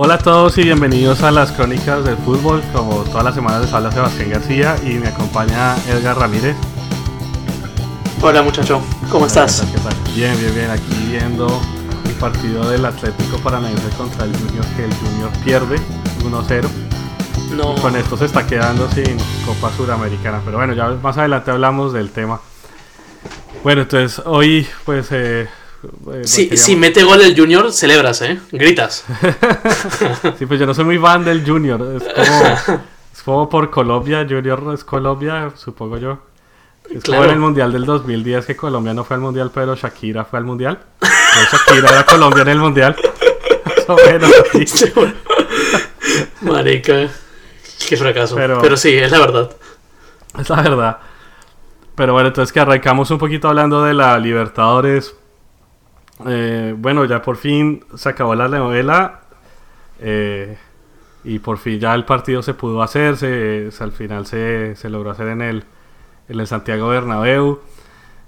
Hola a todos y bienvenidos a las crónicas del fútbol. Como todas las semanas les habla Sebastián García y me acompaña Edgar Ramírez. Hola muchacho, ¿cómo estás? ¿Qué tal? Bien, bien, bien. Aquí viendo el partido del Atlético Paranaense contra el Junior, que el Junior pierde 1-0. No. Con esto se está quedando sin Copa Suramericana. Pero bueno, ya más adelante hablamos del tema. Bueno, entonces hoy pues... Eh, eh, Si, si mete gol el Junior, celebras, ¿eh? Gritas. Sí, pues yo no soy muy fan del Junior. Es como, es como por Colombia. Junior es Colombia, supongo yo. Es Claro. como en el Mundial del 2010 que Colombia no fue al Mundial, pero Shakira fue al Mundial. Shakira era Colombia en el Mundial. Más o menos así. Marica. Qué fracaso. Pero- Pero... sí, es la verdad. Es la verdad. Pero bueno, entonces que arrancamos un poquito hablando de la Libertadores. Eh, bueno, ya por fin se acabó la novela. eh, y por fin ya el partido se pudo hacer. Se, se- al final se, se logró hacer en el, en el Santiago Bernabéu.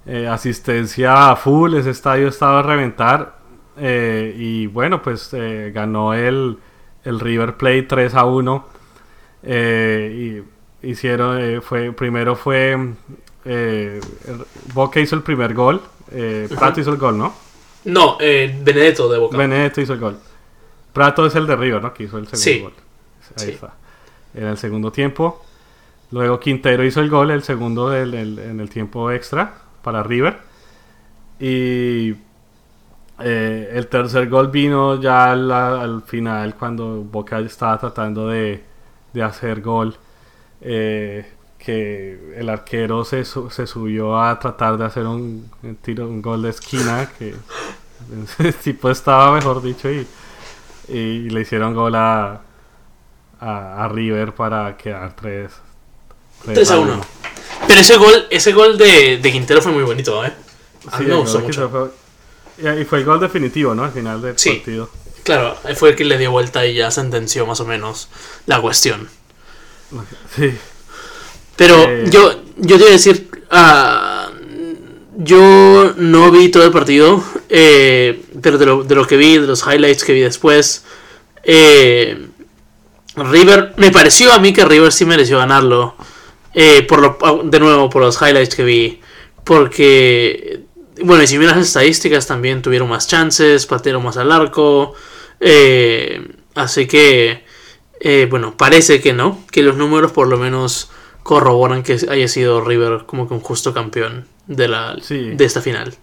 Eh, asistencia a full, ese estadio estaba a reventar. y bueno, pues ganó el, el River Plate 3 a 1. Eh, y hicieron, fue, primero fue eh, Boca hizo el primer gol. Eh, Prato hizo el gol, ¿no? No, eh, Benedetto de Boca. Benedetto hizo el gol. Prato es el de River, ¿no? Que hizo el segundo Sí. gol. Ahí Sí. está. En el segundo tiempo. Luego Quintero hizo el gol, el segundo del- en el tiempo extra para River. Y eh, el tercer gol vino ya al, al final cuando Boca estaba tratando de, de hacer gol. eh, que el arquero se, se subió a tratar de hacer un, un tiro, un gol de esquina. Que el tipo estaba, mejor dicho, y, y le hicieron gol a, a, a River para quedar 3 3 a 1. Pero ese gol, ese gol de, de Quintero fue muy bonito, ¿eh? A Sí, que mucho. fue- y fue el gol definitivo, ¿no? Al final del Sí. partido. Claro, fue el que le dio vuelta y ya sentenció más o menos la cuestión. Sí. Pero Eh. yo, yo te iba a decir, ah, yo no vi todo el partido, eh, pero de lo, de lo que vi, de los highlights que vi después, eh, River, me pareció a mí que River sí mereció ganarlo, eh, por lo, de nuevo por los highlights que vi, porque, bueno, y si miras las estadísticas también tuvieron más chances, patearon más al arco, eh, así que, eh, bueno, parece que no, que los números por lo menos corroboran que haya sido River como que un justo campeón de la Sí. de esta final.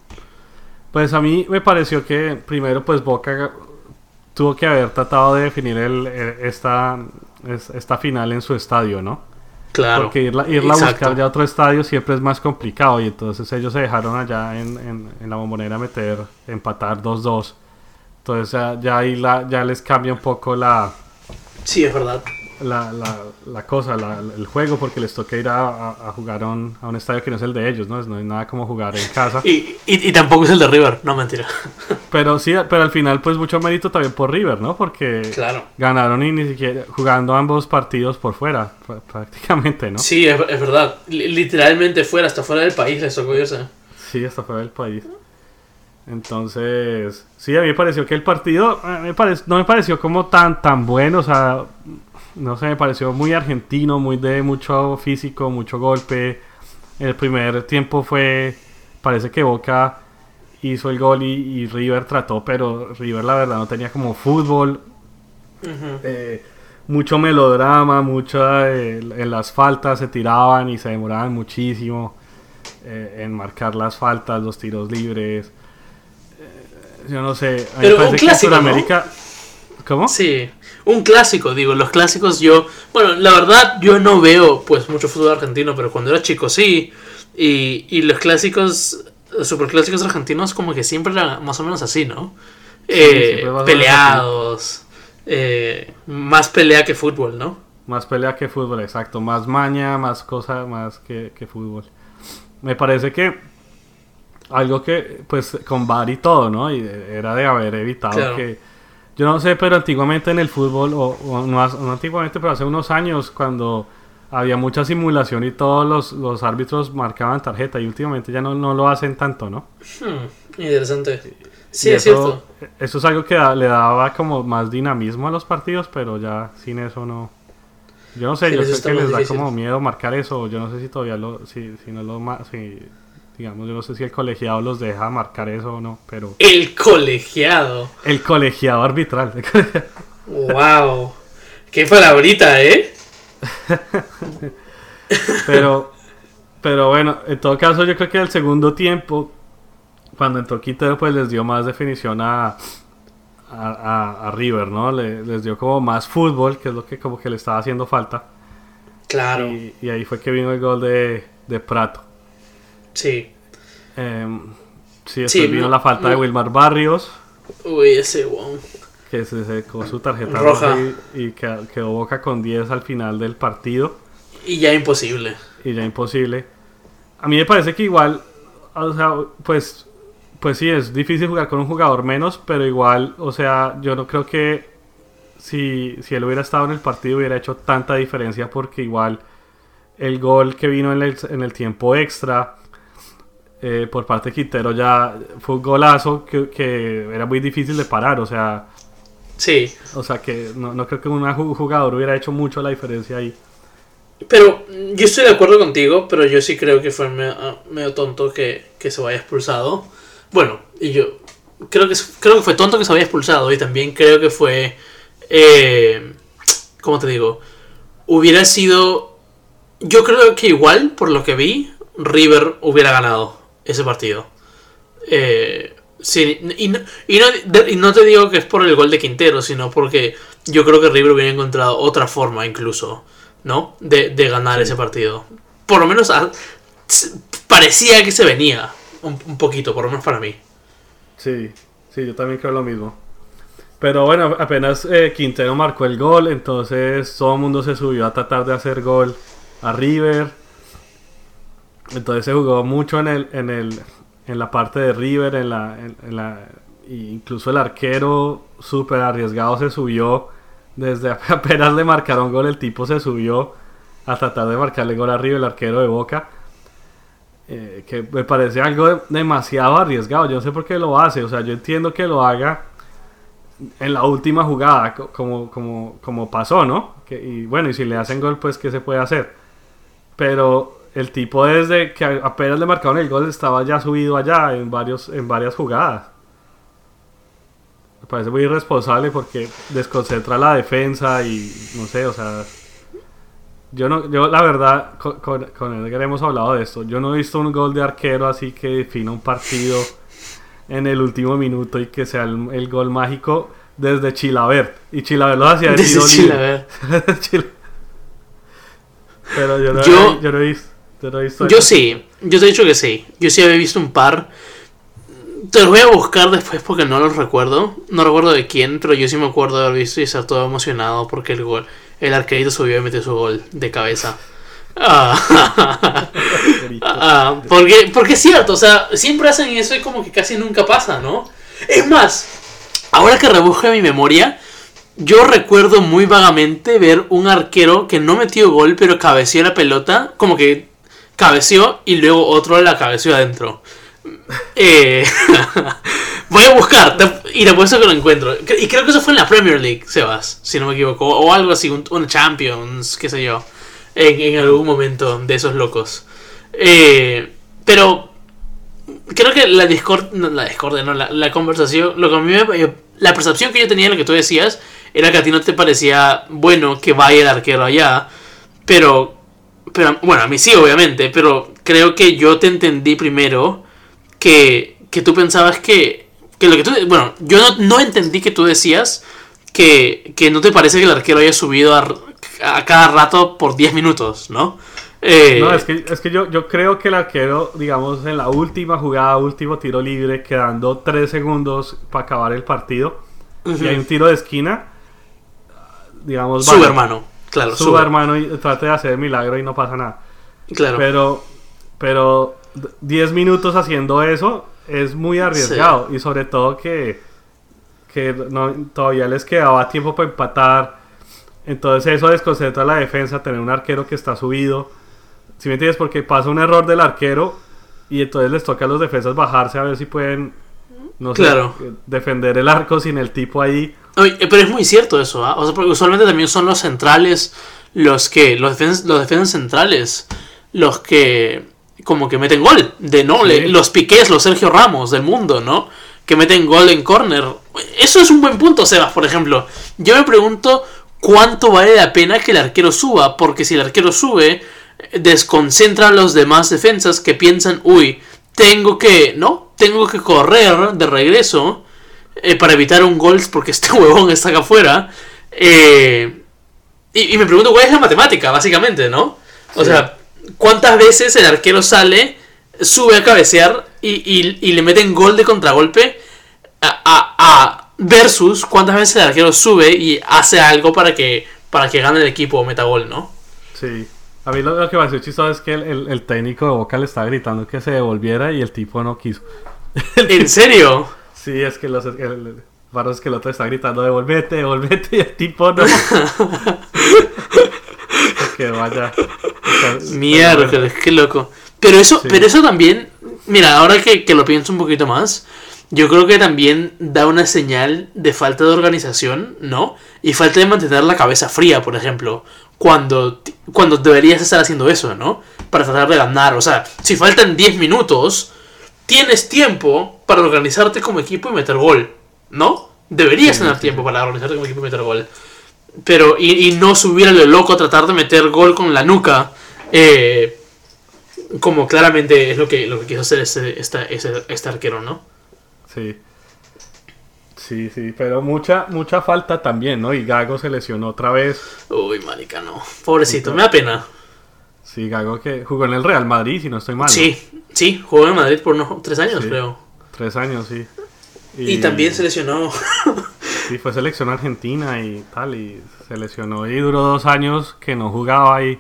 Pues a mí me pareció que primero pues Boca tuvo que haber tratado de definir el, el- esta, es- esta final en su estadio, ¿no? Claro. Porque irla, irla a buscar ya a otro estadio siempre es más complicado y entonces ellos se dejaron allá en, en- en la bombonera meter, empatar 2-2. Entonces ya, ya ahí la, ya les cambia un poco la, Sí, es verdad. La, la, la cosa, la- el juego, porque les toca ir a, a- a jugar a un, a un estadio que no es el de ellos, ¿no? Es- No hay nada como jugar en casa. Y, y, y tampoco es el de River, no mentira. Pero sí, pero al final pues mucho mérito también por River, ¿no? Porque Claro. ganaron y ni siquiera jugando ambos partidos por fuera, pr- prácticamente, ¿no? Sí, es, es verdad. Li- Literalmente fuera, hasta fuera del país les tocó irse. Sí, hasta fuera del país. Entonces, sí, a mí me pareció que el partido eh, me parec- no me pareció como tan tan bueno, o sea, no sé, me pareció muy argentino, muy de mucho físico, mucho golpe. El primer tiempo fue, parece que Boca hizo el gol y, y River trató, pero River la verdad no tenía como fútbol, eh, mucho melodrama, mucho eh, en las faltas se tiraban y se demoraban muchísimo eh, en marcar las faltas, los tiros libres. Eh, yo no sé, a Pero parece un que clásico, ¿no? ¿Cómo? Sí, un clásico, digo, los clásicos yo, bueno, la verdad yo no veo pues mucho fútbol argentino, pero cuando era chico sí, y, y los clásicos, los superclásicos argentinos como que siempre eran más o menos así, ¿no? Eh, peleados, eh, más pelea que fútbol, ¿no? Más pelea que fútbol, exacto. Más maña, más cosa, más que, que fútbol. Me parece que algo que, pues, con VAR y todo, ¿no? Y era de haber evitado Claro. que... Yo no sé, pero antiguamente en el fútbol, o, o no, no antiguamente, pero hace unos años, cuando había mucha simulación y todos los, los árbitros marcaban tarjeta y últimamente ya no, no lo hacen tanto, ¿no? Hmm, interesante. Sí, es cierto. Eso es algo que da- le daba como más dinamismo a los partidos, pero ya sin eso no. Yo no sé, yo sé que les da difícil. como miedo marcar eso. Yo no sé si todavía lo. Si, si no lo. Si, digamos, yo no sé si el colegiado los deja marcar eso o no, pero. El colegiado. El colegiado arbitral. Wow. Qué palabrita, ¿eh? pero. Pero bueno, en todo caso, yo creo que el segundo tiempo, cuando entró Quintero, pues les dio más definición a. A, a- a River, ¿no? Le- les dio como más fútbol, que es lo que como que le estaba haciendo falta. Claro. Y, y ahí fue que vino el gol de, de Prato. Sí. Em, sí, después Sí, vino no- la falta de. Wilmar Barrios, Uy, ese wow. que se secó su tarjeta Roja. roja y, y quedó, quedó Boca con 10 al final del partido. Y ya imposible. Y ya imposible. A mí me parece que igual, o sea, pues, pues sí, es difícil jugar con un jugador menos, pero igual, o sea, yo no creo que si, si él hubiera estado en el partido hubiera hecho tanta diferencia porque igual el gol que vino en el, en el tiempo extra eh, por parte de Quintero ya fue un golazo que, que era muy difícil de parar, o sea, Sí. o sea que no, no creo que un ju- jugador hubiera hecho mucho la diferencia ahí. Pero yo estoy de acuerdo contigo, pero yo sí creo que fue medio, ah, medio tonto que, que se vaya expulsado. Bueno, y yo creo que, creo que fue tonto que se vaya expulsado y también creo que fue... Eh, ¿Cómo te digo? Hubiera sido... Yo creo que igual, por lo que vi, River hubiera ganado ese partido. Eh, sí, y, no, y, no, y no te digo que es por el gol de Quintero, sino porque yo creo que River hubiera encontrado otra forma incluso, ¿no? De, de ganar ese partido. Por lo menos a- s- parecía que se venía un, un poquito, por lo menos para mí. Sí, sí, yo también creo lo mismo. Pero bueno, apenas eh, Quintero marcó el gol, entonces todo el mundo se subió a tratar de hacer gol a River. Entonces se jugó mucho en el, en el, en la parte de River, en la, en, en la, y incluso el arquero súper arriesgado se subió. Desde apenas le marcaron gol, el tipo se subió a tratar de marcarle gol a River, el arquero de Boca. Eh, que me parece algo de- demasiado arriesgado. Yo no sé por qué lo hace. O sea, yo entiendo que lo haga en la última jugada, co- como, como, como pasó, ¿no? Y bueno, y si le hacen gol, pues, ¿qué se puede hacer? Pero el tipo desde que apenas le marcaron el gol estaba ya subido allá en, varios, en varias jugadas. Me parece muy irresponsable porque desconcentra la defensa y no sé, o sea... Yo no, yo la verdad, con, con, con Edgar hemos hablado de esto. Yo no he visto un gol de arquero así que defina un partido en el último minuto y que sea el, el gol mágico desde Chilavert. Y Chilavert lo hacía de Desde tiro libre. Chilavert. Chil- Pero yo no, Yo- yo no he visto. Yo, sí, yo te he dicho que sí. Yo sí había visto un par. Te los voy a buscar después porque no los recuerdo. No recuerdo de quién, pero yo sí me acuerdo de haber visto y estar todo emocionado porque el gol, el arquerito subió y metió su gol de cabeza. Ah, ah, porque, porque es cierto, o sea, siempre hacen eso y como que casi nunca pasa, ¿no? Es más, ahora que rebusco mi memoria, yo recuerdo muy vagamente ver un arquero que no metió gol, pero cabeció la pelota, como que cabeció y luego otro la cabeció adentro. Eh, voy a buscar y te apuesto que lo encuentro. Y creo que eso fue en la Premier League, Sebas, si no me equivoco. O algo así, un, un Champions, qué sé yo. En, en algún momento de esos locos. Eh, pero creo que la discord no, la discordia no la, la conversación lo que a mí me- la percepción que yo tenía de lo que tú decías era que a ti no te parecía bueno que vaya el arquero allá pero pero bueno a mí sí obviamente pero creo que yo te entendí primero que, que tú pensabas que que lo que tú bueno yo no, no entendí que tú decías que, que no te parece que el arquero haya subido a, a cada rato por 10 minutos no Eh, No, es que, es que yo, yo creo que el arquero, digamos, en la última jugada, último tiro libre, quedando 3 segundos para acabar el partido, y hay un tiro de esquina, digamos, su vale, hermano claro Su su hermano y trate de hacer el milagro y no pasa nada. claro Pero, pero 10 minutos haciendo eso es muy arriesgado. Y sobre todo que, que no- todavía les quedaba tiempo para empatar. Entonces eso desconcentra la defensa, tener un arquero que está subido. Si me entiendes? Porque pasa un error del arquero y entonces les toca a los defensas bajarse a ver si pueden, no sé, Claro. defender el arco sin el tipo ahí. Eh, pero es muy cierto eso, ¿ah? O sea, porque usualmente también son los centrales los que, los defensas, los defensas centrales, los que como que meten gol, de no, Sí. Los Piqués, los Sergio Ramos del mundo, ¿no? Que meten gol en corner. Eso es un buen punto, Sebas, por ejemplo. Yo me pregunto cuánto vale la pena que el arquero suba, porque si el arquero sube, eh, desconcentra a los demás defensas que piensan, uy, tengo que, ¿no? Tengo que correr de regreso eh, para evitar un gol porque este huevón está acá afuera. Eh, y, y me pregunto cuál es la matemática, básicamente, ¿no? O Sí. sea, ¿cuántas veces el arquero sale, sube a cabecear y, y- y le meten gol de contragolpe? A, a- a- versus cuántas veces el arquero sube y hace algo para que, para que gane el equipo o meta gol, ¿no? Sí. A mí lo, lo que me pareció chistoso es que el, el- el técnico de Boca le estaba gritando que se devolviera y el tipo no quiso. ¿En serio? Sí, es que los el, es que el otro está gritando devolvete, devolvete y el tipo no. que vaya. Miércoles, qué loco. Pero eso, Sí. pero eso también, mira, ahora que, que lo pienso un poquito más, yo creo que también da una señal de falta de organización, ¿no? Y falta de mantener la cabeza fría, por ejemplo, cuando, cuando deberías estar haciendo eso, ¿no? Para tratar de ganar. O sea, si faltan 10 minutos, tienes tiempo para organizarte como equipo y meter gol, ¿no? Deberías Sí, tener sí, tiempo para organizarte como equipo y meter gol. Pero, y, y no subir a lo loco a tratar de meter gol con la nuca. eh, como claramente es lo que, lo que quiso hacer este, esta- ese- este arquero, ¿no? Sí. Sí, sí, pero mucha, mucha falta también, ¿no? Y Gago se lesionó otra vez. Uy, marica, no. Pobrecito, me da pena. Sí, Gago que jugó en el Real Madrid, si no estoy mal. ¿no? Sí, sí, jugó en Madrid por unos tres años, Sí. creo. Tres años, sí. Y, también se lesionó. Sí, fue selección argentina y tal, y se lesionó y duró dos años que no jugaba y,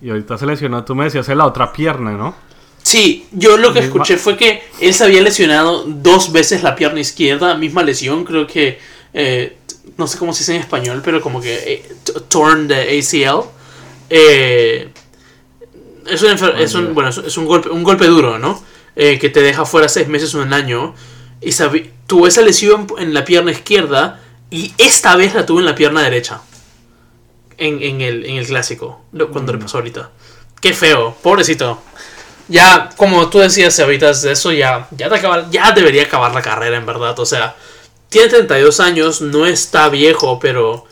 y ahorita se lesionó, tú me decías, en la otra pierna, ¿no? Sí, yo lo que Misma- escuché fue que él se había lesionado dos veces la pierna izquierda, misma lesión, creo que, eh, no sé cómo se dice en español, pero como que eh, torn the ACL. Eh, es un, es un, bueno, es, un golpe, un golpe duro, ¿no? Eh, que te deja fuera seis meses o un año. Y tuvo esa lesión en la pierna izquierda y esta vez la tuvo en la pierna derecha. En, en el, en el clásico, cuando le pasó ahorita. Qué feo, pobrecito. Ya, como tú decías ahorita de eso, ya, ya, te acaba- ya debería acabar la carrera, en verdad. O sea, tiene 32 años, no está viejo, pero,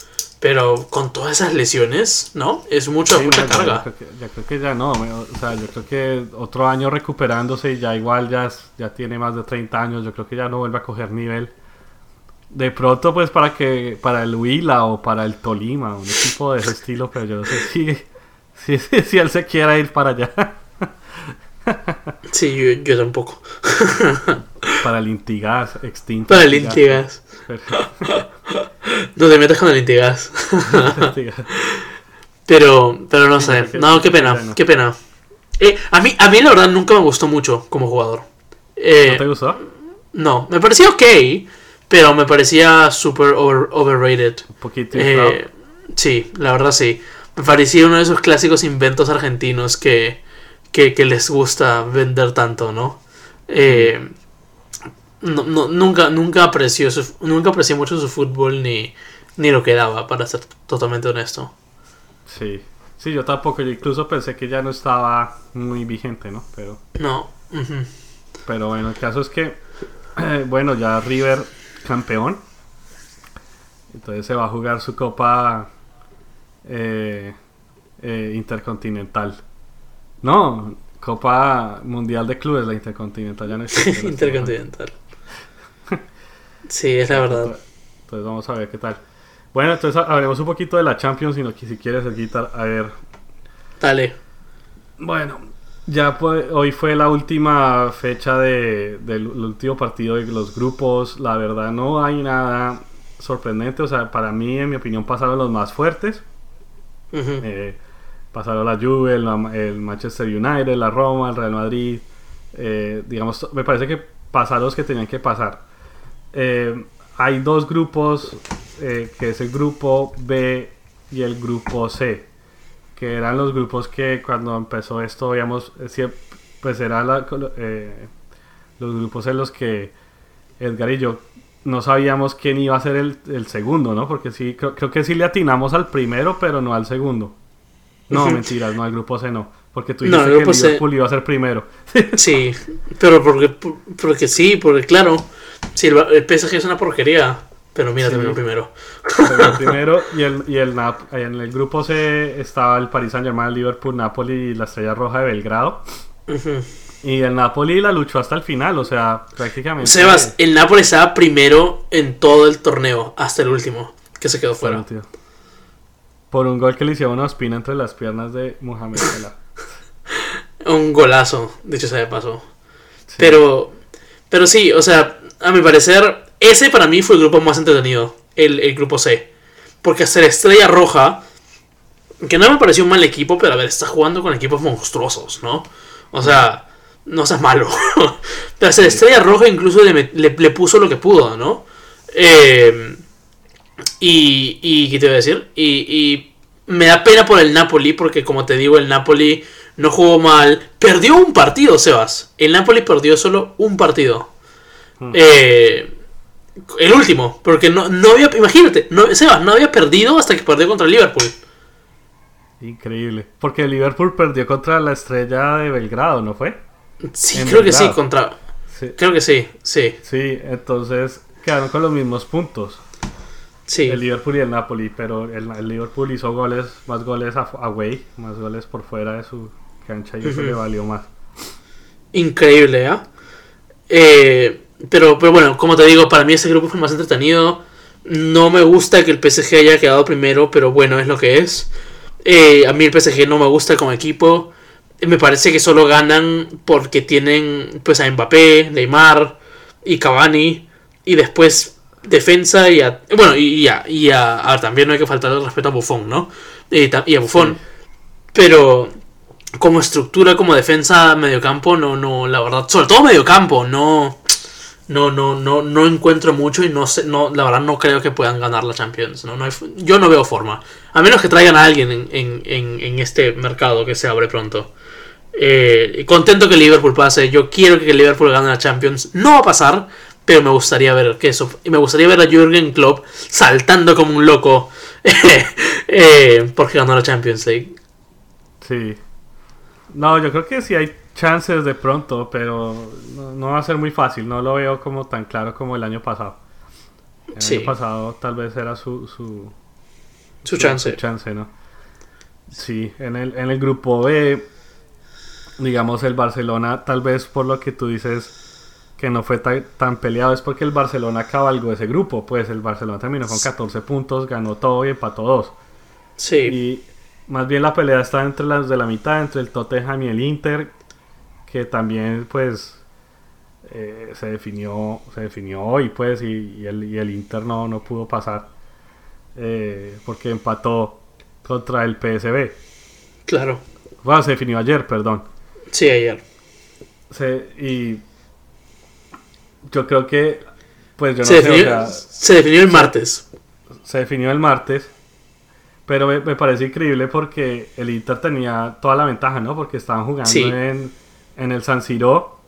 pero con todas esas lesiones, ¿no? Es mucha, Sí, mucha ya- carga. Ya, creo que, ya creo que ya no, o sea, yo creo que otro año recuperándose y ya igual ya, ya tiene más de 30 años, yo creo que ya no vuelve a coger nivel. De pronto, pues para que para el Huila o para el Tolima, un equipo de ese estilo, pero yo no sé si, si, si, si él se quiera ir para allá, Sí, yo, yo tampoco. para el Intigas, extinto. Para el Intigas. No te metas con el Intigas. Pero, pero no sé. No, qué pena, qué pena. Eh, a, mí, a mí la verdad nunca me gustó mucho como jugador. Eh, ¿No te gustó? no, me parecía ok, pero me parecía super over- overrated. Un poquito. Eh, sí, la verdad sí. Me parecía uno de esos clásicos inventos argentinos que, que, que les gusta vender tanto, ¿no? Eh, no, no- nunca, nunca, apreció su- nunca aprecié mucho su fútbol ni, ni lo que daba, para ser totalmente honesto. Sí. Sí, yo tampoco, yo incluso pensé que ya no estaba muy vigente, ¿no? Pero, No. pero bueno, el caso es que, eh, bueno, ya River campeón. Entonces se va a jugar su copa eh, eh, intercontinental. No, Copa Mundial de Clubes, la intercontinental ya no existe. Intercontinental. Sí, es la verdad. Entonces vamos a ver qué tal. Bueno, entonces hablemos un poquito de la Champions, sino que si quieres, Guitar, a ver, Dale. Bueno, ya fue- hoy fue la última fecha de, del el último partido de los grupos. La verdad no hay nada sorprendente. O sea, para mí, en mi opinión, pasaron los más fuertes. Eh, pasaron la Juve, el, el Manchester United, la Roma, el Real Madrid. Eh, digamos, me parece que pasaron los que tenían que pasar. Eh, hay dos grupos, eh, que es el grupo B y el grupo C, que eran los grupos que cuando empezó esto, veíamos, eh, pues eran eh, los grupos en los que Edgar y yo no sabíamos quién iba a ser el, segundo, ¿no? Porque sí, creo, que sí le atinamos al primero, pero no al segundo. No, mentiras, no, al grupo C no. Porque tú dijiste que el Liverpool iba a ser primero. sí, pero porque, porque sí, porque claro, si el, PSG es una porquería, pero mira, también primero. el primero y, el, y el en el grupo C estaba el Paris Saint Germain, el Liverpool, Napoli y la Estrella Roja de Belgrado. Y el Napoli la luchó hasta el final, o sea, prácticamente. Sebas, el Napoli estaba primero en todo el torneo, hasta el último, que se quedó fuera. Por un gol que le hicieron una espina entre las piernas de Mohamed Salah. un golazo, dicho sea de paso. Pero, pero sí, o sea, a mi parecer, ese para mí fue el grupo más entretenido, el, el grupo C. Porque hasta la Estrella Roja, que no me pareció un mal equipo, pero a ver, está jugando con equipos monstruosos, ¿no? O sea, no seas malo. Pero la Estrella Roja incluso le, le, puso lo que pudo, ¿no? Eh, y, y, ¿qué te voy a decir? Y, y, me da pena por el Napoli, porque como te digo, el Napoli no jugó mal. Perdió un partido, Sebas. El Napoli perdió solo un partido. Hmm. Eh, el último, porque no, no había, imagínate, no, Sebas no había perdido hasta que perdió contra el Liverpool. Increíble. Porque el Liverpool perdió contra la estrella de Belgrado, ¿no fue? Sí, creo que sí, contra. Creo que sí, sí. Sí, entonces quedaron con los mismos puntos. Sí. El Liverpool y el Napoli, pero el, Liverpool hizo goles, más goles away, más goles por fuera de su cancha y eso le valió más. Increíble, ¿eh? ¿eh? Pero, pero bueno, como te digo, para mí ese grupo fue más entretenido. No me gusta que el PSG haya quedado primero, pero bueno, es lo que es. Eh, a mí el PSG no me gusta como equipo. Me parece que solo ganan porque tienen pues a Mbappé, Neymar y Cavani. Y después defensa y a... Bueno, y, a, y a, también no hay que faltar el respeto a Buffon, ¿no? Y, a Buffon. Pero como estructura, como defensa, mediocampo, no, no, la verdad. Sobre todo mediocampo, no no, no, no, no encuentro mucho y no sé, no, la verdad no creo que puedan ganar la Champions. ¿no? yo no veo forma. A menos que traigan a alguien en, este mercado que se abre pronto. Eh, contento que Liverpool pase. Yo quiero que Liverpool gane la Champions. No va a pasar, pero me gustaría ver que eso. Me gustaría ver a Jürgen Klopp saltando como un loco eh, porque ganó la Champions League. Sí. No, yo creo que sí hay chances de pronto, pero no, va a ser muy fácil. No lo veo como tan claro como el año pasado. El año pasado tal vez era su, su, su chance. Su chance, ¿no? Sí, en el, en el grupo B, digamos, el Barcelona, tal vez por lo que tú dices que no fue tan, tan peleado, es porque el Barcelona cabalgó ese grupo. Pues el Barcelona terminó con 14 puntos, ganó todo y empató dos. Sí. Y más bien la pelea está entre las de la mitad, entre el Tottenham y el Inter, que también pues eh, se definió se definió hoy pues y, el, y el, Inter no, pudo pasar eh, porque empató contra el PSB claro. Bueno se definió ayer perdón. Sí ayer. Y yo creo que pues yo no se, definió, se definió el martes. se definió el martes pero me, parece increíble porque el Inter tenía toda la ventaja, ¿no? Porque estaban jugando en, en el San Siro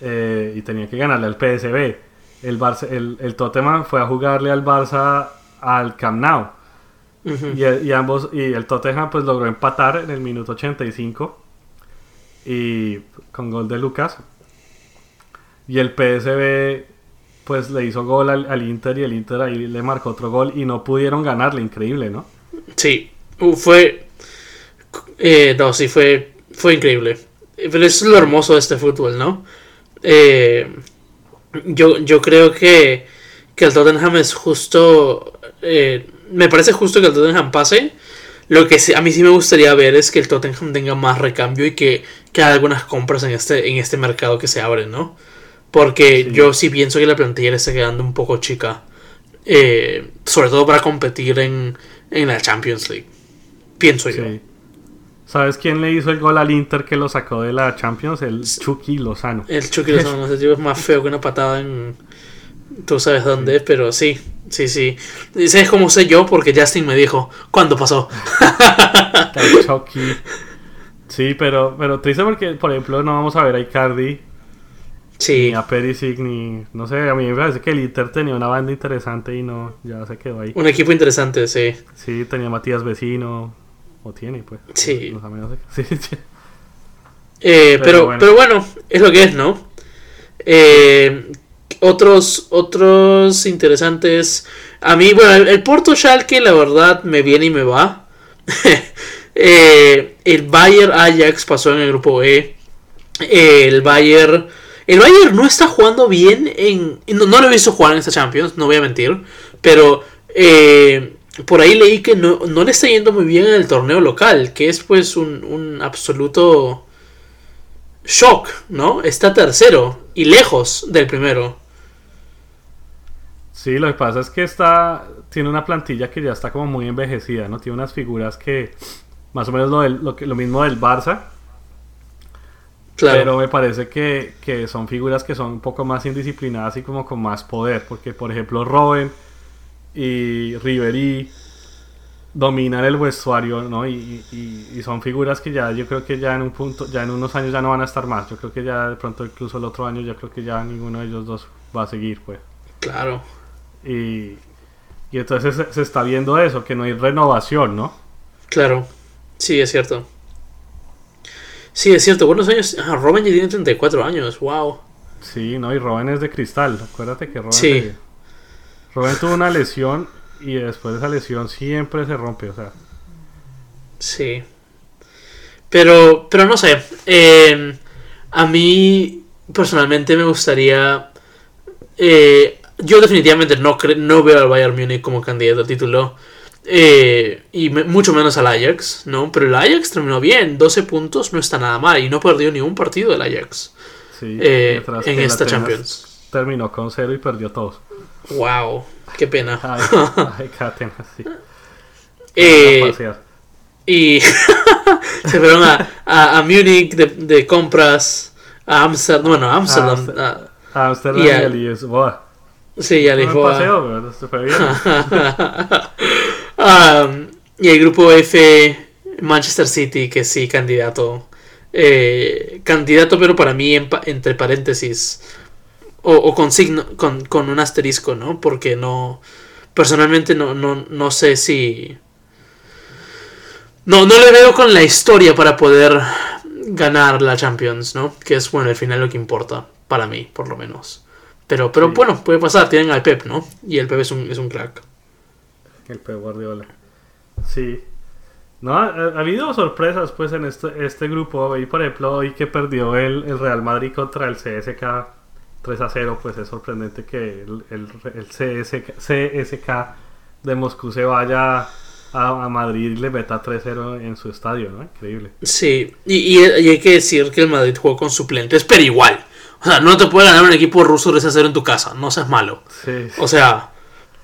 eh, y tenía que ganarle al PSB. El, Barça, el, el, Tottenham fue a jugarle al Barça al Camp Nou. y, ambos, y el Tottenham pues logró empatar en el minuto 85 y con gol de Lucas. Y el PSB pues le hizo gol al, Inter y el Inter ahí le marcó otro gol y no pudieron ganarle, increíble, ¿no? Sí, fue... Eh, no, sí, fue, fue increíble. Pero eso es lo hermoso de este fútbol, ¿no? Eh, yo, yo creo que, que el Tottenham es justo. Eh, me parece justo que el Tottenham pase. Lo que a mí sí me gustaría ver es que el Tottenham tenga más recambio y que, que haga algunas compras en este, en este mercado que se abre, ¿no? Porque yo sí pienso que la plantilla está quedando un poco chica. Eh, sobre todo para competir en, en la Champions League. Pienso yo. ¿Sabes quién le hizo el gol al Inter que lo sacó de la Champions? El Chucky Lozano. El Chucky Lozano, ese tipo es más feo que una patada en. Tú sabes dónde, pero sí. Sí, sí. ¿Sabes cómo sé yo? Porque Justin me dijo, ¿cuándo pasó? Chucky. Sí, pero, pero triste porque, por ejemplo, no vamos a ver a Icardi. Sí. Ni a Perisic, ni... No sé, a mí me parece que el Inter tenía una banda interesante y no, ya se quedó ahí. Un equipo interesante, sí. Sí, tenía Matías Vecino, o tiene, pues. Sí. Los amigos de- sí, sí. Eh, pero, Pero bueno. pero bueno, es lo que es, ¿no? Eh, otros, otros interesantes. A mí, bueno, el, el Porto Schalke, la verdad, me viene y me va. Eh, el Bayer Ajax pasó en el grupo E. El Bayer. El Bayer no está jugando bien en. No, no lo he visto jugar en esta Champions, no voy a mentir. Pero eh, por ahí leí que no, no le está yendo muy bien en el torneo local. Que es pues un, un absoluto shock, ¿no? Está tercero y lejos del primero. Sí, lo que pasa es que está tiene una plantilla que ya está como muy envejecida, ¿no? Tiene unas figuras que más o menos lo, del- lo, que- lo mismo del Barça, Claro. pero me parece que, que son figuras que son un poco más indisciplinadas y como con más poder, porque por ejemplo Robben y Ribery dominan el vestuario, ¿no? Y, y- y son figuras que ya yo creo que ya en un punto, ya en unos años ya no van a estar más. Yo creo que ya de pronto incluso el otro año yo creo que ya ninguno de ellos dos va a seguir, pues. Claro. Y, y entonces se, se está viendo eso, que no hay renovación, ¿no? Claro. Sí, es cierto. Sí, es cierto. Buenos años. Ah, Robin ya tiene 34 años. Wow. Sí, no, y Robin es de cristal. Acuérdate que Robin, Sí. Robin tuvo una lesión y después de esa lesión siempre se rompe, o sea. Sí. Pero, pero no sé. eh, a mí, personalmente, me gustaría. eh, yo definitivamente no, no veo al Bayern Múnich como candidato al título. eh, y me- mucho menos al Ajax, ¿no? Pero el Ajax terminó bien. 12 puntos no está nada mal. Y no perdió ni un partido el Ajax Sí, eh, en esta Champions. Terminó con cero y perdió todos. Wow. Qué pena. Ay, ay, Atenas, sí. Eh, a. Y se fueron a, a, a Múnich de, de compras, a Amsterdam, bueno, a Amsterdam, Amster- a- Amsterdam y y a- a Lisboa. sí, a Fue un Lisboa. paseo, pero se fue bien. Um, y el grupo F, Manchester City, que sí, candidato. Eh, candidato, pero para mí en entre paréntesis. O, o con, signo, con, con un asterisco, ¿no? Porque no. Personalmente no, no, no sé si. No, no le veo con la historia para poder ganar la Champions, ¿no? Que es, bueno, al final lo que importa. Para mí, por lo menos. Pero, pero Sí. bueno, puede pasar. Tienen al Pep, ¿no? Y el Pep es un, es un crack. El Pep Guardiola. Sí. No, ha, ha habido sorpresas pues en este, este grupo. Y por ejemplo, hoy que perdió el, el Real Madrid contra el CSK 3 a 0, pues es sorprendente que el, el, el CSK, CSK de Moscú se vaya a, a Madrid y le meta 3-0 en su estadio, ¿no? Increíble. Sí, y, y- y hay que decir que el Madrid jugó con suplentes, pero igual. O sea, no te puede ganar un equipo ruso 3 a 0 en tu casa, no seas malo. Sí. O sea,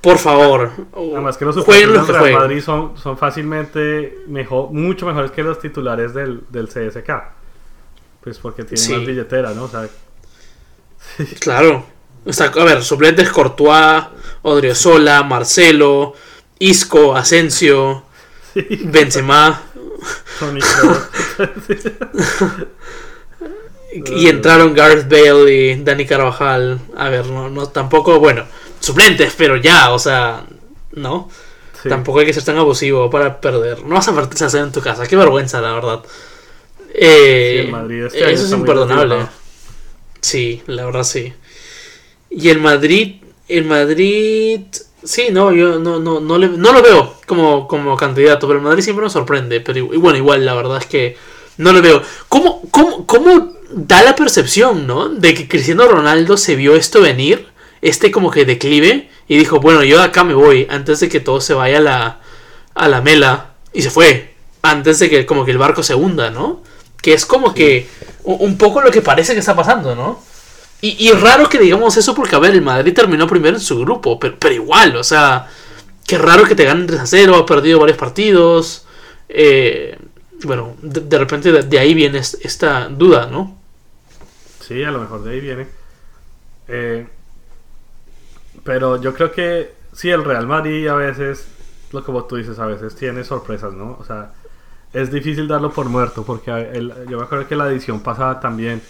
por favor, Además que los suplentes que jueguen. Madrid son, son fácilmente mejor, mucho mejores que los titulares del, del CSK. Pues porque tienen Sí. más billetera, ¿no? O sea, Claro. Está, a ver, suplentes Courtois, Odriozola, Marcelo, Isco, Asensio, Benzema. Y entraron Gareth Bale y Dani Carvajal. A ver, no, no tampoco, bueno, suplentes, pero ya, o sea, ¿no? Sí. Tampoco hay que ser tan abusivo para perder. No vas a partirse a hacer en tu casa. Qué vergüenza, la verdad. Eh, Sí, Madrid este eso es imperdonable. desdichado. Sí, la verdad sí. Y el Madrid, el Madrid, sí, no, yo no, no, no, le- no lo veo como, como candidato, pero el Madrid siempre nos sorprende. Pero y bueno, igual la verdad es que no lo veo. ¿Cómo, cómo, cómo da la percepción, no? De que Cristiano Ronaldo se vio esto venir, este como que declive, y dijo, bueno, yo de acá me voy, antes de que todo se vaya a la, a la mela, y se fue, antes de que como que el barco se hunda, ¿no? Que es como que un poco lo que parece que está pasando, ¿no? Y, raro que digamos eso porque, a ver, el Madrid terminó primero en su grupo, pero, igual, o sea, qué raro que te ganen 3 a 0, ha perdido varios partidos. eh, bueno, de, repente de, ahí viene es- esta duda, ¿no? Sí, a lo mejor de ahí viene. Eh, pero yo creo que sí, el Real Madrid a veces, lo como tú dices, a veces tiene sorpresas, ¿no? O sea, es difícil darlo por muerto, porque el, yo me acuerdo que la edición pasada también.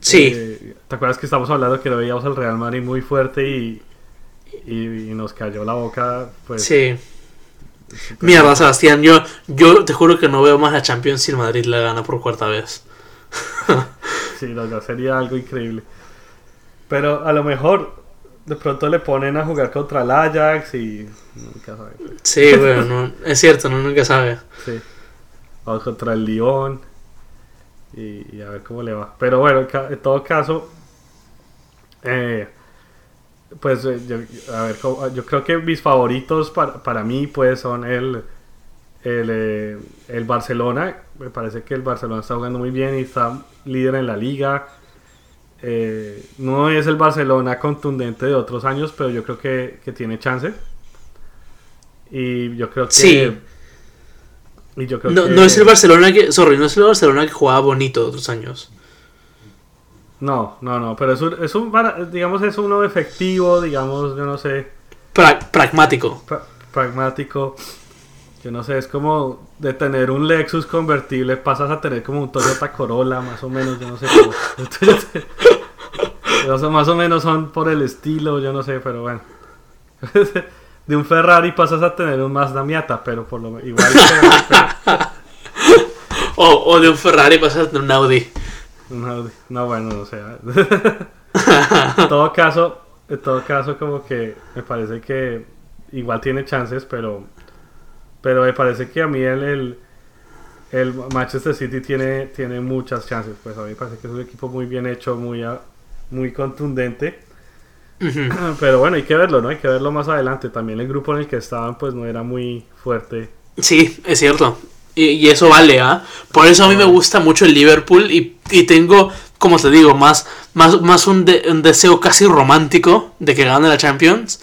Sí. Eh, ¿Te acuerdas que estamos hablando que lo veíamos al Real Madrid muy fuerte y, y, nos cayó la boca? Pues, sí. Mierda, Sebastián, yo, yo te juro que no veo más la Champions si el Madrid la gana por cuarta vez. sí, no, ya sería algo increíble. Pero a lo mejor de pronto le ponen a jugar contra el Ajax y nunca sabe. Sí, bueno, es cierto, no nunca sabe. Sí. Vamos contra el Lyon y, a ver cómo le va. Pero bueno, en todo caso, eh, pues eh, yo, a ver, yo creo que mis favoritos para, para mí pues son el, el, eh, el Barcelona. Me parece que el Barcelona está jugando muy bien y está líder en la liga. Eh, no es el Barcelona contundente de otros años, pero yo creo que, tiene chance. Y yo creo que. Sí. Y yo creo no, que, no es el Barcelona que. Sorry, no es el Barcelona que jugaba bonito otros años. No, no, no. Pero es un, es un digamos, es uno efectivo, digamos, yo no sé. pragmático. pragmático. Yo no sé, es como de tener un Lexus convertible pasas a tener como un Toyota Corolla, más o menos, yo no sé. más o menos son por el estilo, yo no sé, pero bueno. De un Ferrari pasas a tener un Mazda Miata, pero por lo igual. o, o, de un Ferrari pasas a tener un Audi. Un Audi. No, bueno, o sea. en todo caso, en todo caso, como que me parece que igual tiene chances, pero pero me parece que a mí el, el, Manchester City tiene, tiene muchas chances. Pues a mí me parece que es un equipo muy bien hecho, muy, muy contundente. Pero bueno, hay que verlo, ¿no? Hay que verlo más adelante. También el grupo en el que estaban, pues no era muy fuerte. Sí, es cierto. Y, eso vale, ¿ah? Por eso a mí me gusta mucho el Liverpool y, tengo, como te digo, más, más, más un, un, deseo casi romántico de que gane la Champions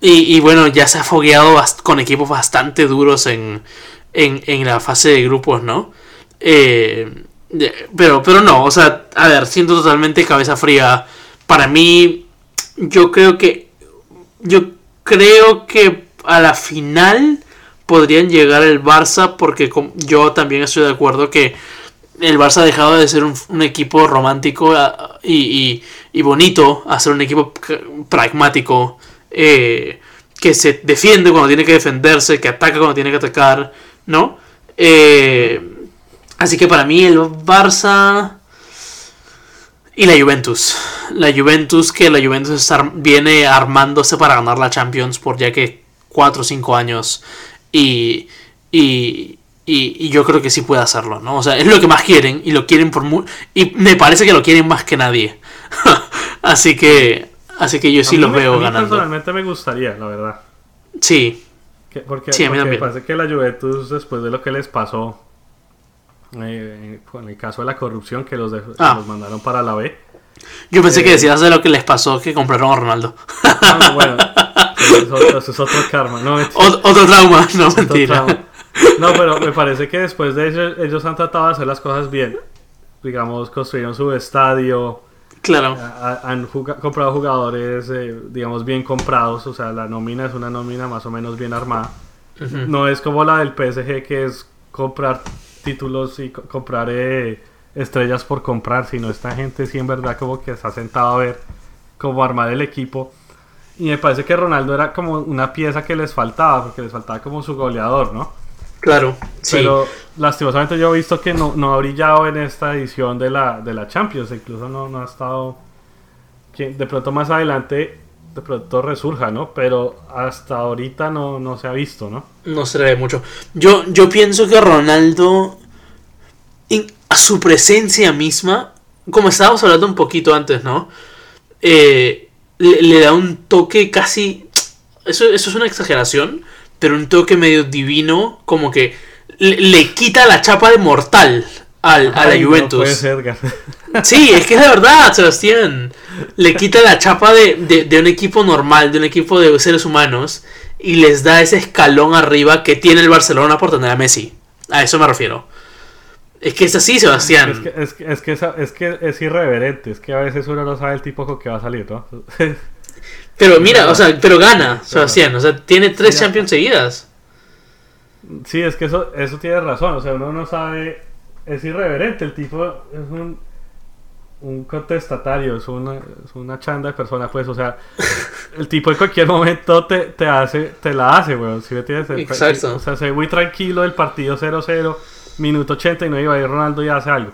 y, bueno, ya se ha fogueado con equipos bastante duros en, la fase de grupos, ¿no? Eh, pero, pero no, o sea, a ver, siento totalmente cabeza fría. Para mí, yo creo que. Yo creo que a la final podrían llegar el Barça, porque yo también estoy de acuerdo que el Barça ha dejado de ser un, equipo romántico ah, y, y, bonito a ser un equipo pragmático eh, que se defiende cuando tiene que defenderse, que ataca cuando tiene que atacar, ¿no? Eh, así que para mí el Barça y la Juventus. La Juventus, que la Juventus viene armándose para ganar la Champions por ya que 4 o 5 años. Y, y, y, yo creo que sí puede hacerlo, ¿no? O sea, es lo que más quieren y lo quieren por muy... Y me parece que lo quieren más que nadie. Así que Así que yo sí los veo ganando. Personalmente me gustaría, la verdad. Sí. porque, me parece que la Juventus, después de lo que les pasó, eh, en el caso de la corrupción, que los, ah. los mandaron para la B. Yo pensé que eh, decías de lo que les pasó que compraron a Ronaldo. No, bueno, eso, es otro karma. No, otro trauma, no mentira. No, pero me parece que después de ellos, ellos han tratado de hacer las cosas bien. Digamos, construyeron su estadio, Claro. Han comprado jugadores, eh, digamos, bien comprados. O sea, la nómina es una nómina más o menos bien armada. No es como la del PSG, que es comprar títulos y comprar eh, estrellas por comprar, sino esta gente sí en verdad como que se ha sentado a ver cómo armar el equipo. Y me parece que Ronaldo era como una pieza que les faltaba, porque les faltaba como su goleador, ¿no? Claro, Pero lastimosamente yo he visto que no, no ha brillado en esta edición de la, de la Champions, incluso no, no ha estado... De pronto más adelante, de pronto resurja, ¿no? Pero hasta ahorita no, no se ha visto, ¿no? No se le ve mucho. Yo, yo pienso que Ronaldo, a su presencia misma, como estábamos hablando un poquito antes, ¿no? Eh, le, da un toque casi... Eso, eso es una exageración, pero un toque medio divino, como que le, quita la chapa de mortal al, a la Juventus. sí, es que es de verdad, Sebastián. Le quita la chapa de, un equipo normal, de un equipo de seres humanos, y les da ese escalón arriba que tiene el Barcelona por tener a Messi. A eso me refiero. Es que es así, Sebastián. Es que es, que, es, que es, irreverente, es que a veces uno no sabe el tipo con que va a salir, ¿no? Pero mira, o sea, pero gana, Sebastián. O sea, tiene tres Champions seguidas. Sí, es que eso, eso tiene razón. O sea, uno no sabe. Es irreverente. El tipo es un, un contestatario, es una, es una chanda de persona, pues. O sea, el tipo en cualquier momento te, te hace, te la hace, weón. Si me tienes, Exacto. O sea, se ve muy tranquilo el partido 0-0, minuto 89 y va a ir Ronaldo y hace algo.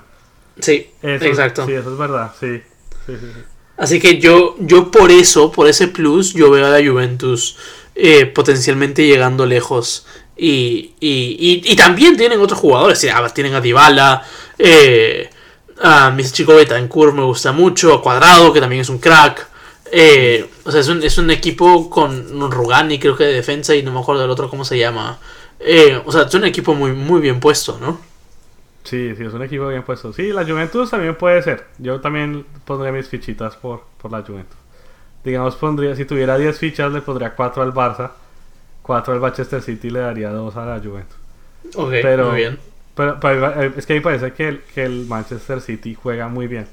Sí, exacto. Sí, eso es verdad, sí. sí, sí, sí. Así que yo, yo por eso, por ese plus, yo veo a la Juventus eh, potencialmente llegando lejos. Y, y, y, también tienen otros jugadores. Tienen a Dybala, eh, a mi chico Betancourt me gusta mucho, a Cuadrado, que también es un crack. Eh, o sea, es un, es un equipo con Rugani, creo que de defensa, y no me acuerdo del otro cómo se llama. Eh, o sea, es un equipo muy, muy bien puesto, ¿no? Sí, sí, es un equipo bien puesto. Sí, la Juventus también puede ser. Yo también pondría mis fichitas por, por la Juventus. Digamos, pondría, si tuviera 10 fichas, le pondría 4 al Barça, 4 al Manchester City y le daría 2 a la Juventus. Ok, pero, muy bien. Pero, eh, es que a mí parece que el, que el Manchester City juega muy bien.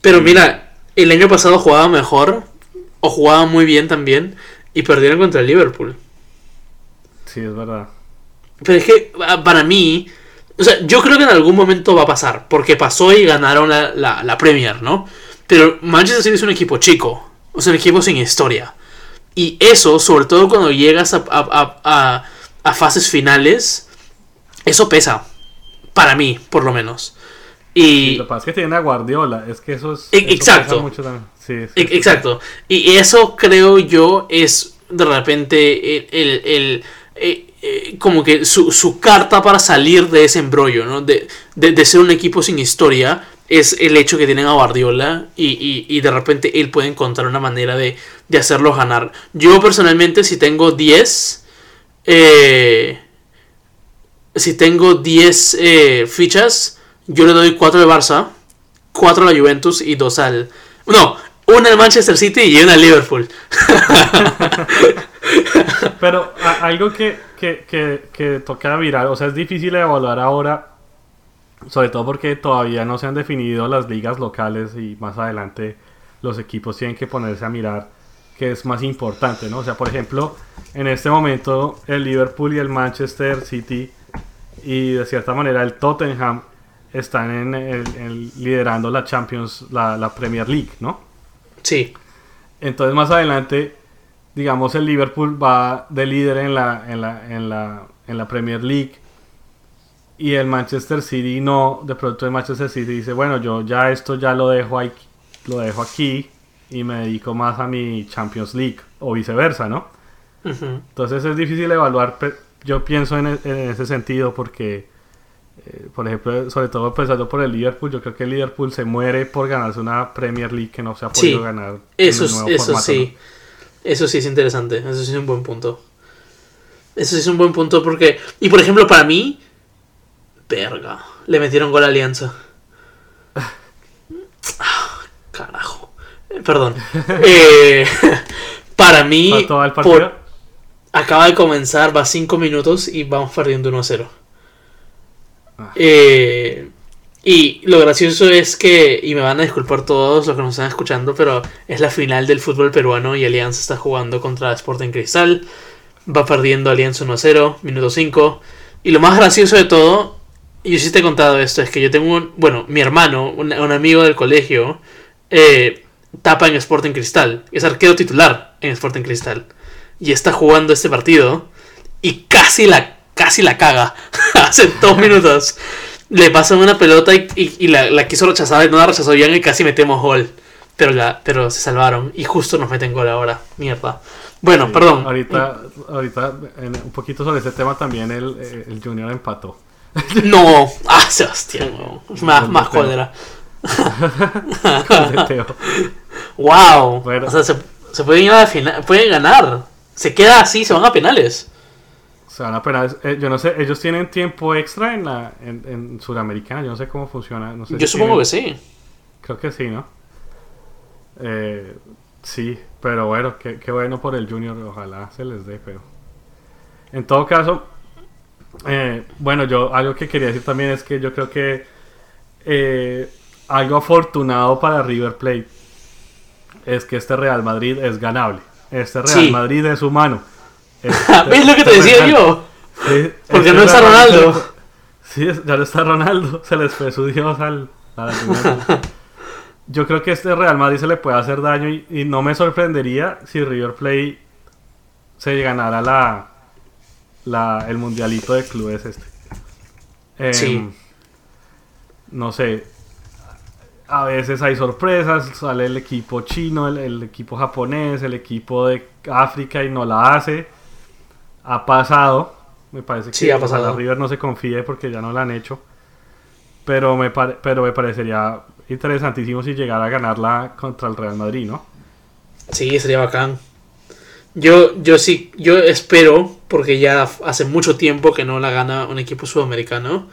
Pero mira, el año pasado jugaba mejor, o jugaba muy bien también, y perdieron contra el Liverpool. Sí, es verdad. Pero es que para mí, o sea, yo creo que en algún momento va a pasar, porque pasó y ganaron la, la, Premier, ¿no? Pero Manchester City es un equipo chico, o sea, un equipo sin historia. Y eso, sobre todo cuando llegas a, a, a, fases finales, eso pesa. Para mí, por lo menos. Y lo que pasa es que tiene a Guardiola, es que eso es... E, exacto. Sí, e, exacto. Y eso creo yo es de repente el, el, el eh, como que su, carta para salir de ese embrollo, ¿no? De, ser un equipo sin historia, es el hecho que tienen a Guardiola y, de repente él puede encontrar una manera de, de hacerlos ganar. Yo personalmente, si tengo 10, eh, si tengo 10 eh, fichas, yo le doy 4 de Barça, 4 a la Juventus y 2 al... No, una al Manchester City y una al Liverpool. Pero algo que, que, que, que toca virar, o sea, es difícil evaluar ahora, sobre todo porque todavía no se han definido las ligas locales y más adelante los equipos tienen que ponerse a mirar qué es más importante, ¿no? O sea, por ejemplo, en este momento el Liverpool y el Manchester City y de cierta manera el Tottenham están en, liderando la Champions, la, la Premier League, ¿no? Sí. Entonces más adelante digamos, el Liverpool va de líder en la, en la, en la, en la Premier League y el Manchester City no, de pronto el Manchester City dice, bueno, yo ya esto ya lo dejo, ahí, lo dejo aquí y me dedico más a mi Champions League o viceversa, ¿no? Entonces es difícil evaluar, yo pienso en, e, en ese sentido porque, eh, por ejemplo, sobre todo pensando por el Liverpool, yo creo que el Liverpool se muere por ganarse una Premier League que no se ha podido ganar. Eso, eso sí. Eso sí es interesante, eso sí es un buen punto. Eso sí es un buen punto porque... Y por ejemplo, para mí... Verga. Le metieron gol a Alianza. Ah, carajo. Eh, perdón. Eh, para mí... acaba de comenzar, va 5 minutos y vamos perdiendo 1 a 0. Ah. Eh, y lo gracioso es que, y me van a disculpar todos los que nos están escuchando, pero es la final del fútbol peruano y Alianza está jugando contra Sporting Cristal. Va perdiendo Alianza 1 0, minuto 5. Y lo más gracioso de todo, y yo sí te he contado esto, es que yo tengo un, bueno, mi hermano, un, amigo del colegio, eh, tapa en Sporting Cristal. Es arquero titular en Sporting Cristal. Y está jugando este partido y casi la, casi la caga. Hace dos minutos le pasan una pelota y, la, quiso rechazar y no la rechazó bien y casi metemos gol. Pero, la, pero se salvaron y justo nos meten gol ahora. Mierda. Bueno, perdón. Ahorita, ahorita un poquito sobre ese tema también el, eh, el Junior empató. No, ah, Sebastián, más, más cólera. wow. O sea, se, se pueden ir a final, pueden ganar. Se queda así, se van a penales. Se van a eh, yo no sé, ellos tienen tiempo extra en la en, en Sudamericana. Yo no sé cómo funciona. No sé yo supongo que sí. Creo que sí, ¿no? Eh, sí, pero bueno, qué, bueno por el Junior. Ojalá se les dé, pero. En todo caso, eh, bueno, yo algo que quería decir también es que yo creo que algo afortunado para River Plate es que este Real Madrid es ganable. Este Real Sí. Madrid es humano. Este- ¿Ves lo que te este decía Real- yo? Sí, Porque este no está Ronaldo. Sí, ya no está Ronaldo. Se les fue su dios al. a la final. Yo creo que este Real Madrid se le puede hacer daño y, y no me sorprendería si River Plate se ganara la, la el mundialito de clubes este. Em, Sí. No sé. A veces hay sorpresas, sale el equipo chino, el, el equipo japonés, el equipo de África y no la hace. Ha pasado. Me parece que Sí, ha pasado. River no se confíe porque ya no la han hecho. Pero me, pare- pero me parecería interesantísimo si llegara a ganarla contra el Real Madrid, ¿no? Sí, sería bacán. Yo, yo sí, yo espero, porque ya hace mucho tiempo que no la gana un equipo sudamericano,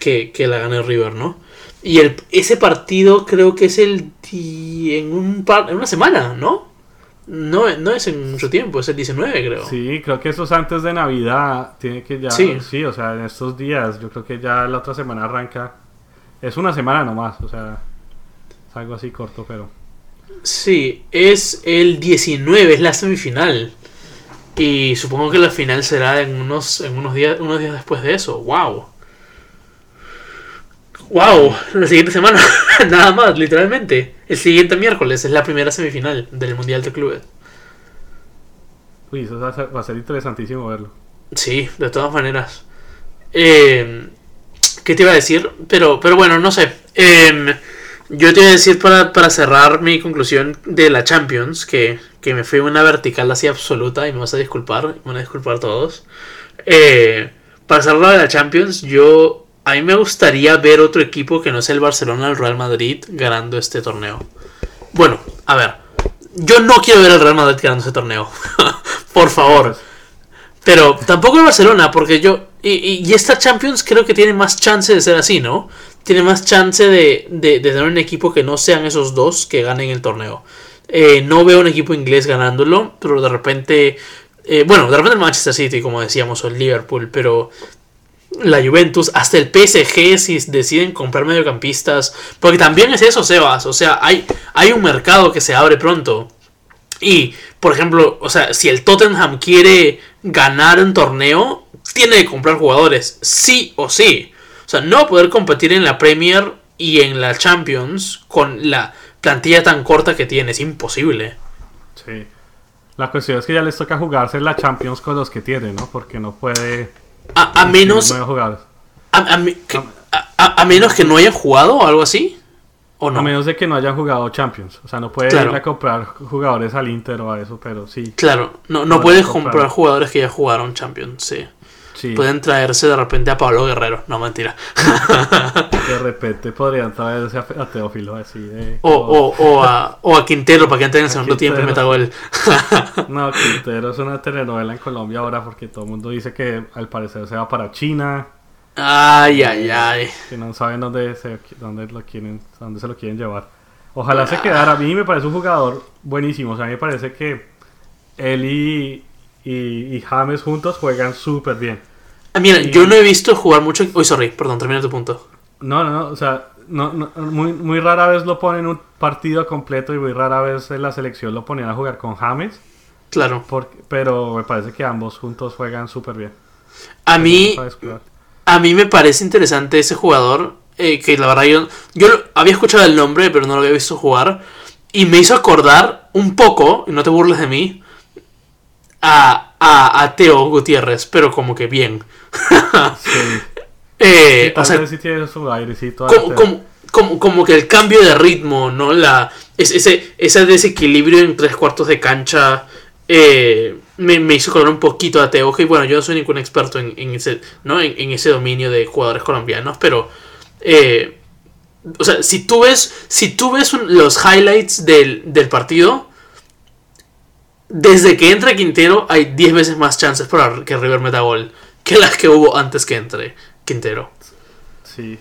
que, que la gane River, ¿no? Y el, ese partido creo que es el en un par, en una semana, ¿no? No, no es en mucho tiempo, es el 19 creo. Sí, creo que eso es antes de Navidad. Tiene que ya. Sí. Sí. o sea, en estos días. Yo creo que ya la otra semana arranca. Es una semana nomás, o sea. Es algo así corto, pero. Sí, es el 19, es la semifinal. Y supongo que la final será en unos, en unos días, unos días después de eso. ¡Wow! ¡Wow! La siguiente semana, nada más, literalmente. El siguiente miércoles es la primera semifinal del Mundial de Clubes. Uy, eso va a ser, va a ser interesantísimo verlo. Sí, de todas maneras. Eh, ¿Qué te iba a decir? Pero, pero bueno, no sé. Eh, yo te iba a decir para, para cerrar mi conclusión de la Champions, que, que me fui una vertical así absoluta y me vas a disculpar, me van a disculpar todos. Eh, para cerrar la de la Champions, yo a mí me gustaría ver otro equipo que no sea el Barcelona el Real Madrid ganando este torneo. Bueno, a ver, yo no quiero ver al Real Madrid ganando este torneo. Por favor. Pero tampoco el Barcelona, porque yo. Y, esta Champions creo que tiene más chance de ser así, ¿no? Tiene más chance de, de, de tener un equipo que no sean esos dos que ganen el torneo. Eh, no veo un equipo inglés ganándolo, pero de repente. eh, bueno, de repente el Manchester City, como decíamos, o el Liverpool, pero la Juventus, hasta el PSG, si deciden comprar mediocampistas. Porque también es eso, Sebas. O sea, hay, hay un mercado que se abre pronto. Y, por ejemplo, o sea, si el Tottenham quiere ganar un torneo, tiene que comprar jugadores, sí o sí. O sea, no poder competir en la Premier y en la Champions con la plantilla tan corta que tiene, es imposible. Sí. La cuestión es que ya les toca jugarse la Champions con los que tienen, ¿no? Porque no puede. A, a menos, No a, a a- menos que no hayan jugado o algo así. ¿O no? A menos de que no hayan jugado Champions. O sea, no puede Claro. ir a comprar jugadores al Inter o a eso, pero sí. Claro, no, no Pueden puedes comprar. comprar jugadores que ya jugaron Champions, sí. Sí. Pueden traerse de repente a Pablo Guerrero, no mentira. De repente podrían traerse a, a Teófilo así. O, o, o, a, o a Quintero para que entre en el segundo tiempo y meta gol. No, Quintero es una telenovela en Colombia ahora porque todo el mundo dice que al parecer se va para China. Ay, ay, ay. que no saben dónde se, dónde lo quieren, dónde se lo quieren llevar. Ojalá se quedara. A mí me parece un jugador buenísimo. O sea, a mí me parece que él y, y, y James juntos juegan súper bien. Ah, Mira, yo no he visto jugar mucho. Uy, sorry, perdón, termina tu punto. No, no, no. O sea, no, no- muy, muy rara vez lo ponen un partido completo y muy rara vez en la selección lo ponían a jugar con James. Claro. porque- pero me parece que ambos juntos juegan súper bien. A mí, a mí me parece interesante ese jugador. eh, que la verdad yo, yo había escuchado el nombre, pero no lo había visto jugar. Y me hizo acordar un poco, y no te burles de mí, a, a, a Teo Gutiérrez, pero como que bien. Sí. Eh, Tal o sea, vez sí tiene su airecito. como, como, como, como que el cambio de ritmo, ¿no? La, es- ese, ese desequilibrio en tres cuartos de cancha eh, me, me hizo acordar un poquito a Teo. Y bueno, yo no soy ningún experto en, en ese, ¿no? en, en ese dominio de jugadores colombianos, pero. eh, o sea, si tú ves, si tú ves un- los highlights del, del partido, desde que entra Quintero hay 10 veces más chances para que River meta gol que las que hubo antes que entre Quintero. Sí.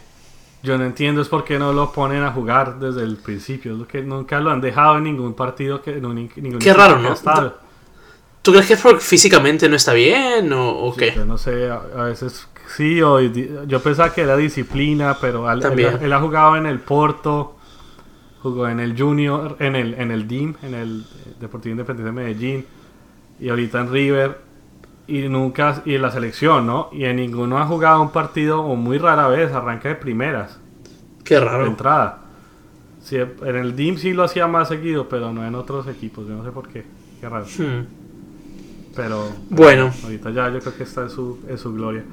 Yo no entiendo es por qué no lo ponen a jugar desde el principio. Es lo que nunca lo han dejado en ningún partido que un- ningún Qué raro, ¿no? ¿Tú crees que es porque físicamente no está bien o, o Sí, qué? yo no sé, a, a veces sí, o yo pensaba que era disciplina, pero al- él ha jugado en el Porto jugó en el Junior, en el, en el DIM, en el Deportivo Independiente de Medellín, y ahorita en River, y nunca, y en la selección, ¿no? Y en ninguno ha jugado un partido, o muy rara vez, arranca de primeras. Qué raro. De entrada. Sí, en el DIM sí lo hacía más seguido, pero no en otros equipos, yo no sé por qué. Qué raro. Hmm. Pero Bueno. ahorita ya yo creo que está en su, en su gloria.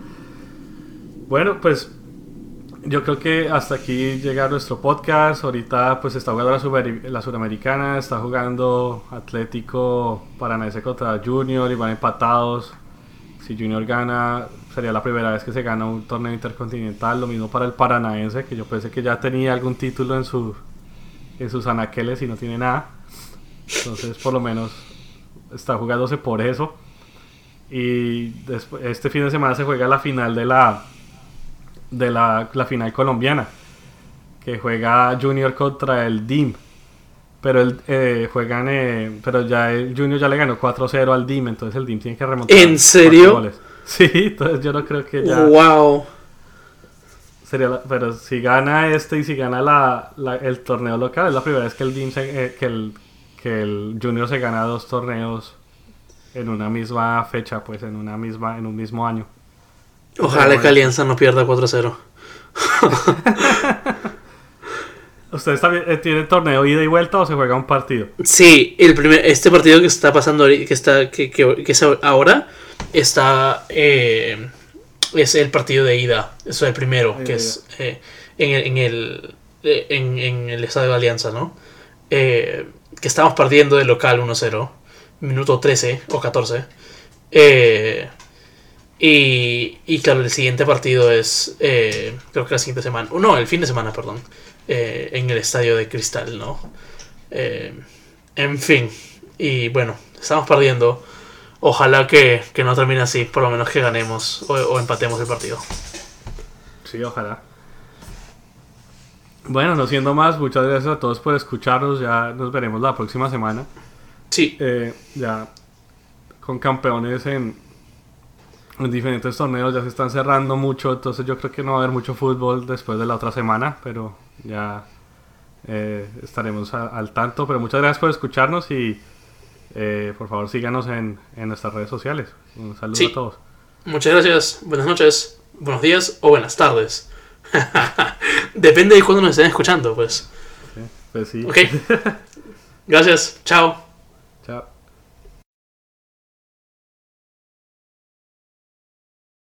Bueno, pues yo creo que hasta aquí llega nuestro podcast. Ahorita pues está jugando la, Super- la Suramericana, está jugando Atlético Paranaense contra Junior y van empatados. Si Junior gana, sería la primera vez que se gana un torneo intercontinental. Lo mismo para el Paranaense, que yo pensé que ya tenía algún título en, su, en sus anaqueles y no tiene nada. Entonces, por lo menos está jugándose por eso. Y este fin de semana se juega la final de la de la, la final colombiana que juega Junior contra el DIM. Pero el eh, juegan eh, pero ya el Junior ya le ganó 4-0 al DIM, entonces el DIM tiene que remontar. ¿En serio? goles. Sí, entonces yo no creo que ya Wow. sería la- pero si gana este y si gana la, la- el torneo local es la primera vez que el DIM se- eh, que el que el Junior se gana dos torneos en una misma fecha, pues en una misma en un mismo año. Ojalá que Alianza no pierda 4-0. ¿Ustedes también eh, tienen torneo ida y vuelta o se juega un partido? Sí, el primer, este partido que está pasando que está que, que- que es ahora está eh, es el partido de ida, eso es el primero, que es eh, en el en el eh, en, en el estadio de Alianza, ¿no? Eh, que estamos perdiendo de local 1-0, minuto 13 o 14. Eh, y, y claro, el siguiente partido es, eh, creo que la siguiente semana, no, el fin de semana, perdón, eh, en el estadio de Cristal, ¿no? Eh, en fin, y bueno, estamos perdiendo. Ojalá que, que no termine así, por lo menos que ganemos o, o empatemos el partido. Sí, ojalá. Bueno, no siendo más, muchas gracias a todos por escucharnos. Ya nos veremos la próxima semana. Sí, Eh, ya con campeones en, en diferentes torneos ya se están cerrando mucho. Entonces yo creo que no va a haber mucho fútbol después de la otra semana. Pero ya eh, estaremos a- al tanto. Pero muchas gracias por escucharnos y eh, por favor síganos en, en nuestras redes sociales. Un saludo Sí. a todos. muchas gracias, buenas noches, buenos días o buenas tardes. Depende de cuándo nos estén escuchando, pues. Pues sí. Ok. Gracias, chao.